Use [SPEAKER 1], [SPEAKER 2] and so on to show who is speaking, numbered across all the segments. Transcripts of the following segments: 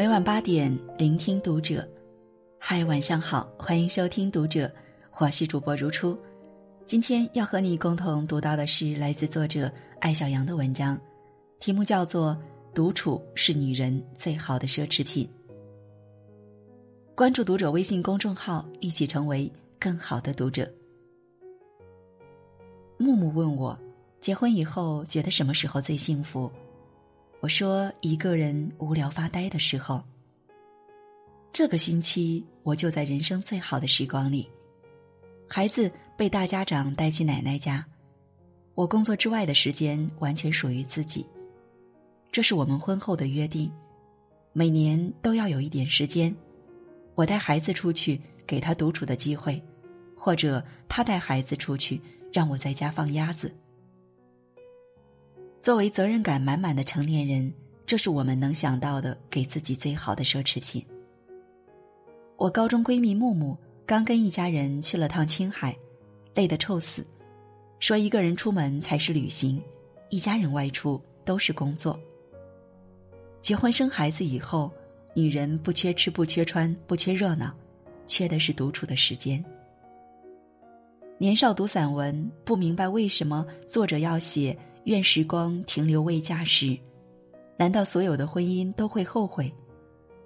[SPEAKER 1] 每晚八点，聆听读者。嗨，晚上好，欢迎收听读者，我是主播如初。今天要和你共同读到的是来自作者艾小阳的文章，题目叫做《独处是女人最好的奢侈品》。关注读者微信公众号，一起成为更好的读者。木木问我，结婚以后觉得什么时候最幸福？我说一个人无聊发呆的时候。这个星期我就在人生最好的时光里，孩子被大家长带去奶奶家，我工作之外的时间完全属于自己。这是我们婚后的约定，每年都要有一点时间，我带孩子出去给他独处的机会，或者他带孩子出去让我在家放鸭子。作为责任感满满的成年人，这是我们能想到的给自己最好的奢侈品。我高中闺蜜木木刚跟一家人去了趟青海，累得臭死，说一个人出门才是旅行，一家人外出都是工作。结婚生孩子以后，女人不缺吃不缺穿不缺热闹，缺的是独处的时间。年少读散文，不明白为什么作者要写“愿时光停留未嫁时”，难道所有的婚姻都会后悔？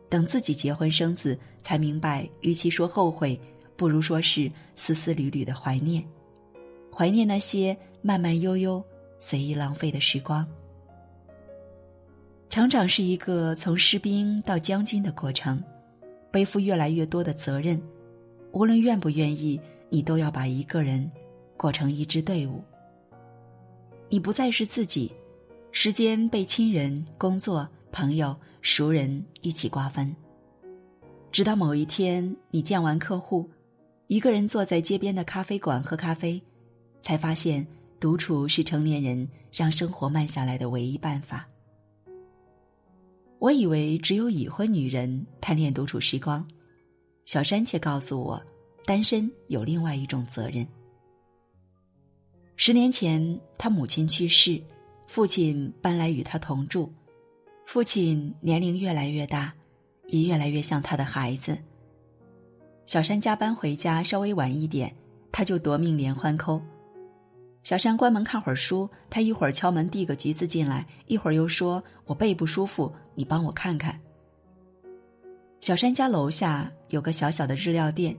[SPEAKER 1] 等自己结婚生子，才明白，与其说后悔，不如说是丝丝缕缕的怀念，怀念那些慢慢悠悠、随意浪费的时光。成长是一个从士兵到将军的过程，背负越来越多的责任，无论愿不愿意，你都要把一个人过成一支队伍。你不再是自己，时间被亲人、工作、朋友。熟人一起瓜分，直到某一天，你见完客户，一个人坐在街边的咖啡馆喝咖啡，才发现独处是成年人让生活慢下来的唯一办法。我以为只有已婚女人贪恋独处时光，小山却告诉我，单身有另外一种责任。十年前，他母亲去世，父亲搬来与他同住。父亲年龄越来越大，也越来越像他的孩子。小山加班回家稍微晚一点，他就夺命连环扣。小山关门看会儿书，他一会儿敲门递个橘子进来，一会儿又说：“我背不舒服，你帮我看看。”小山家楼下有个小小的日料店，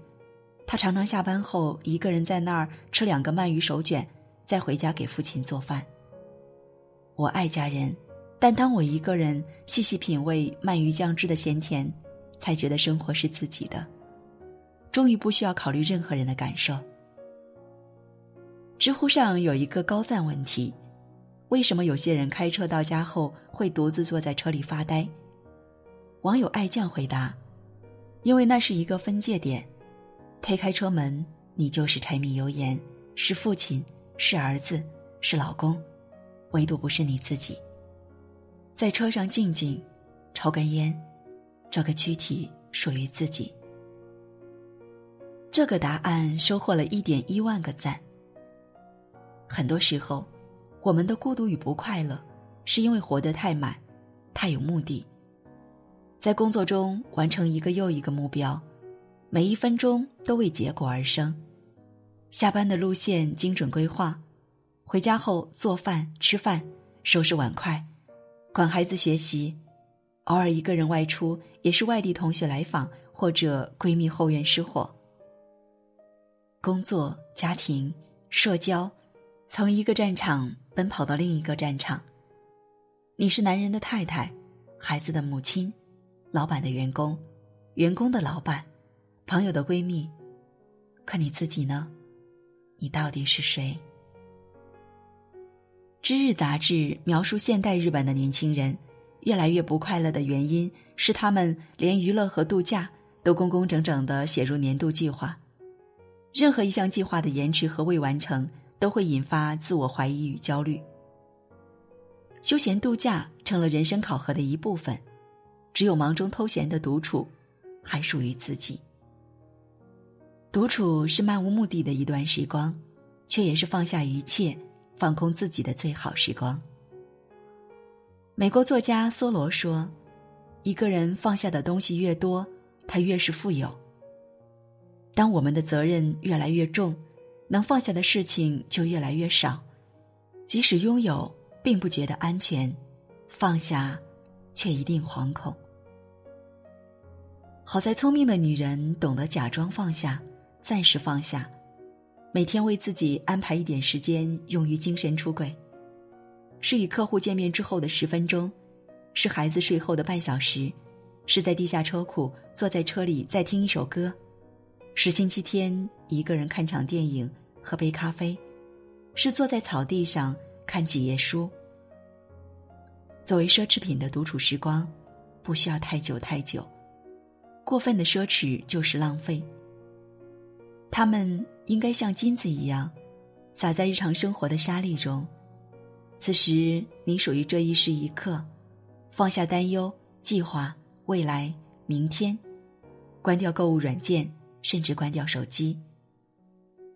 [SPEAKER 1] 他常常下班后一个人在那儿吃两个鳗鱼手卷，再回家给父亲做饭。我爱家人。但当我一个人细细品味鳗鱼酱汁的鲜甜，才觉得生活是自己的，终于不需要考虑任何人的感受。知乎上有一个高赞问题：为什么有些人开车到家后会独自坐在车里发呆？网友爱酱回答：因为那是一个分界点，推开车门，你就是柴米油盐，是父亲，是儿子，是老公，唯独不是你自己。在车上静静，抽根烟，这个躯体属于自己。这个答案收获了一点一万个赞。很多时候，我们的孤独与不快乐，是因为活得太满，太有目的。在工作中完成一个又一个目标，每一分钟都为结果而生。下班的路线精准规划，回家后做饭、吃饭、收拾碗筷。管孩子学习，偶尔一个人外出，也是外地同学来访或者闺蜜后院失火。工作、家庭、社交，从一个战场奔跑到另一个战场。你是男人的太太，孩子的母亲，老板的员工，员工的老板，朋友的闺蜜，可你自己呢？你到底是谁？《知日》杂志描述现代日本的年轻人越来越不快乐的原因是，他们连娱乐和度假都工工整整的写入年度计划。任何一项计划的延迟和未完成，都会引发自我怀疑与焦虑。休闲度假成了人生考核的一部分，只有忙中偷闲的独处，还属于自己。独处是漫无目的的一段时光，却也是放下一切。放空自己的最好时光。美国作家梭罗说：“一个人放下的东西越多，他越是富有。当我们的责任越来越重，能放下的事情就越来越少。即使拥有，并不觉得安全；放下，却一定惶恐。好在聪明的女人懂得假装放下，暂时放下，每天为自己安排一点时间用于精神出轨。是与客户见面之后的十分钟，是孩子睡后的半小时，是在地下车库坐在车里再听一首歌。是星期天一个人看场电影，喝杯咖啡；是坐在草地上看几页书。作为奢侈品的独处时光，不需要太久太久。过分的奢侈就是浪费。它们应该像金子一样，洒在日常生活的沙砾中。此时，你属于这一时一刻，放下担忧、计划未来、明天，关掉购物软件。甚至关掉手机。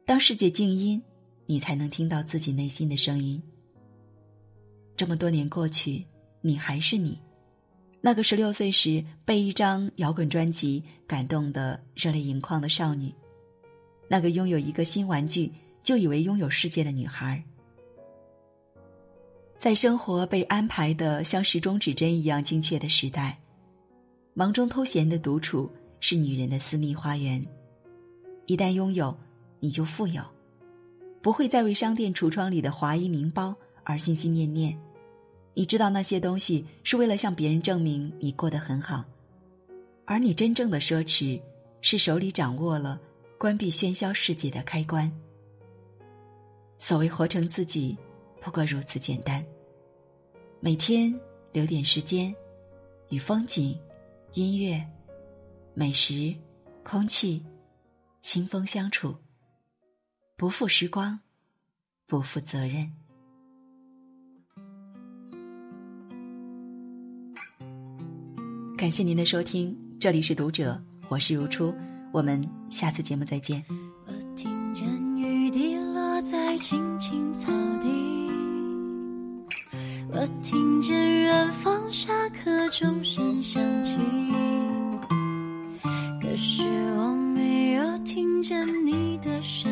[SPEAKER 1] 当世界静音，你才能听到自己内心的声音。这么多年过去，你还是你，那个十六岁时被一张摇滚专辑感动的热泪盈眶的少女，那个拥有一个新玩具就以为拥有世界的女孩。在生活被安排的像时钟指针一样精确的时代，忙中偷闲的独处是女人的私密花园。一旦拥有，你就富有，不会再为商店橱窗里的华衣名包而心心念念。你知道那些东西是为了向别人证明你过得很好，而你真正的奢侈是手里掌握了关闭喧嚣世界的开关。所谓活成自己，不过如此简单。每天留点时间，与风景、音乐、美食、空气。清风相处，不负时光，不负责任。感谢您的收听，这里是读者，我是如初，我们下次节目再见。
[SPEAKER 2] 我听见雨滴落在青青草地，我听见远方下课钟声响起。可是我没有听见你的声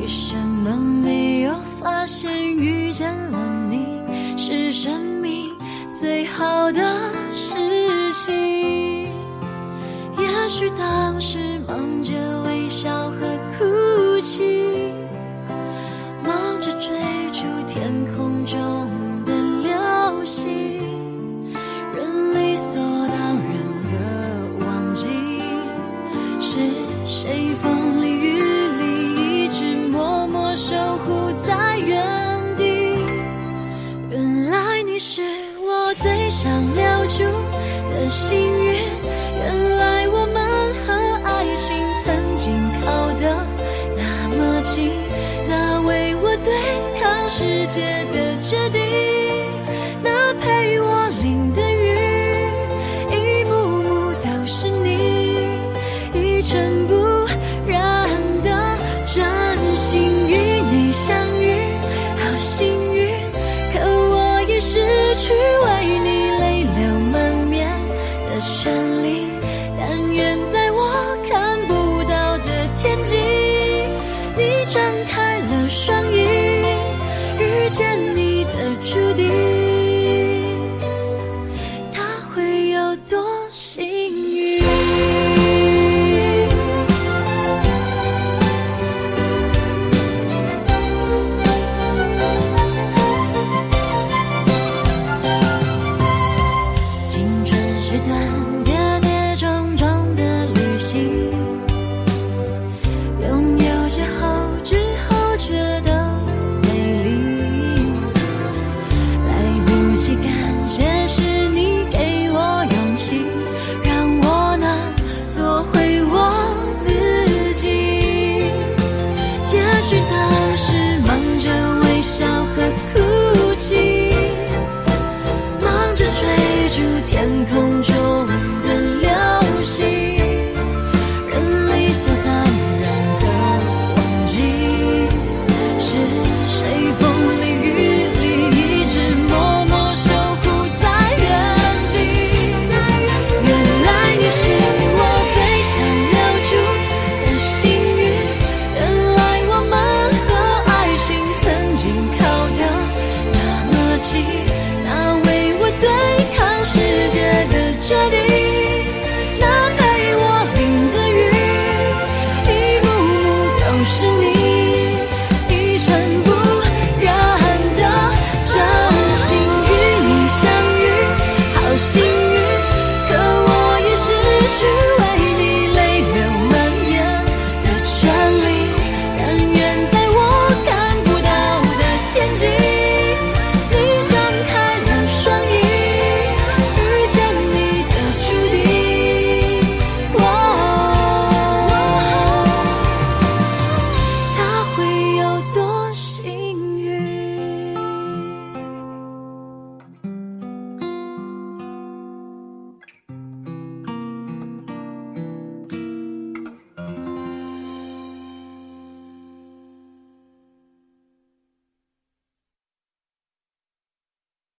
[SPEAKER 2] 为什么没有发现遇见了你？是生命最好的事情也许当时忙着微笑世界的决定，